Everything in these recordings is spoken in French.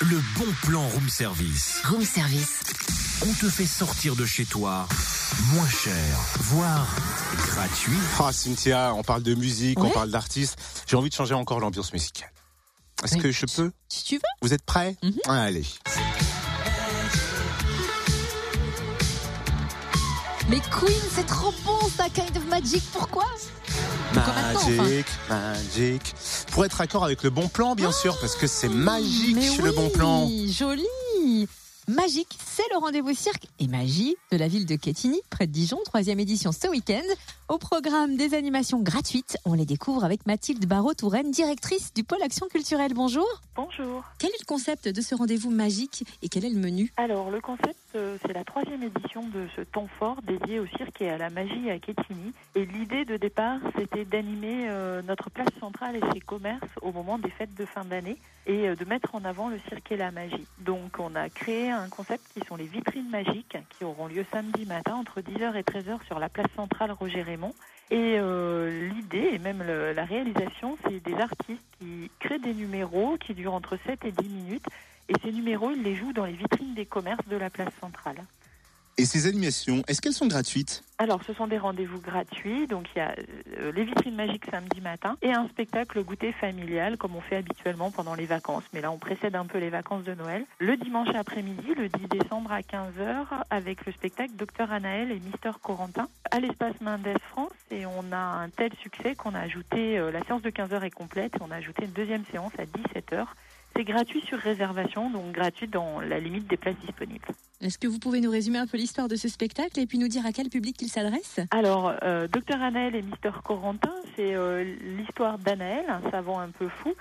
le bon plan room service. Room service. On te fait sortir de chez toi moins cher, voire gratuit. Ah Cynthia, on parle de musique, on parle d'artistes. J'ai envie de changer encore l'ambiance musicale. Est-ce Oui. que je peux Si tu veux. Vous êtes prêts Mhm. Allez. Mais Queen, c'est trop bon ça, Kind of Magic. Pourquoi? Encore maintenant, enfin. Magic, magic. Pour être accord avec le bon plan, bien sûr, parce que c'est magique Mais le oui, bon plan. Joli. Magique, c'est le rendez-vous cirque et magie de la ville de Quetigny, près de Dijon, troisième édition ce week-end. Au programme des animations gratuites, on les découvre avec Mathilde Barrault-Touraine, directrice du pôle Action Culturelle. Bonjour. Bonjour. Quel est le concept de ce rendez-vous magique et quel est le menu? Alors le concept, euh, c'est la troisième édition de ce temps fort dédié au cirque et à la magie à Quetigny. Et l'idée de départ, c'était d'animer euh, notre place centrale et ses commerces au moment des fêtes de fin d'année et euh, de mettre en avant le cirque et la magie. Donc on a créé un concept qui sont les vitrines magiques qui auront lieu samedi matin entre 10h et 13h sur la place centrale Roger Raymond. Et euh, l'idée et même la réalisation, c'est des artistes qui créent des numéros qui durent entre 7 et 10 minutes. Et ces numéros, ils les jouent dans les vitrines des commerces de la place centrale. Et ces animations, est-ce qu'elles sont gratuites? Alors, ce sont des rendez-vous gratuits. Donc, il y a euh, les vitrines magiques samedi matin et un spectacle goûter familial, comme on fait habituellement pendant les vacances. Mais là, on précède un peu les vacances de Noël. Le dimanche après-midi, le 10 décembre à 15h, avec le spectacle Docteur Anaël et Mister Corentin à l'espace Mendes France. Et on a un tel succès qu'on a ajouté, euh, la séance de 15h est complète, on a ajouté une deuxième séance à 17h. C'est gratuit sur réservation, donc gratuit dans la limite des places disponibles. Est-ce que vous pouvez nous résumer un peu l'histoire de ce spectacle et puis nous dire à quel public il s'adresse? Alors, euh, Docteur Anaël et Mister Corentin, c'est euh, l'histoire d'Anaël, un savant un peu fou,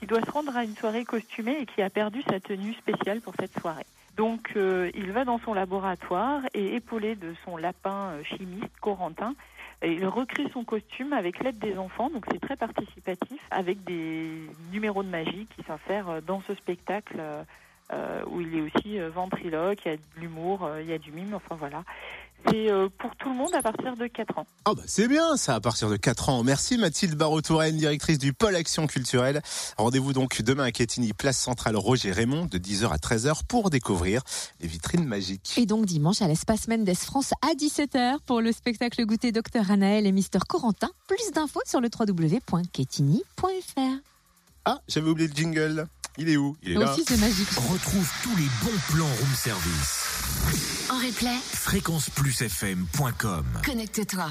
qui doit se rendre à une soirée costumée et qui a perdu sa tenue spéciale pour cette soirée. Donc, euh, il va dans son laboratoire et épaulé de son lapin euh, chimiste Corentin, il recrée son costume avec l'aide des enfants, donc c'est très participatif, avec des numéros de magie qui s'insèrent euh, dans ce spectacle euh, euh, où il est aussi ventriloque, il y a de l'humour, il y a du mime, enfin voilà. C'est euh, pour tout le monde à partir de 4 ans. Ah bah c'est bien ça à partir de 4 ans. Merci Mathilde Barrault-Touraine, directrice du pôle Action Culturelle. Rendez-vous donc demain à Quetigny, place centrale Roger Raymond de 10h à 13h pour découvrir les vitrines magiques. Et donc dimanche à l'espace Mendes France à 17h pour le spectacle goûter Docteur Anaël et Mister Corentin. Plus d'infos sur le www.quetigny.fr. Ah, j'avais oublié le jingle. Il est où? Il est là. Aussi c'est magique. Retrouve tous les bons plans room service. En replay, Fréquenceplusfm.com connecte-toi.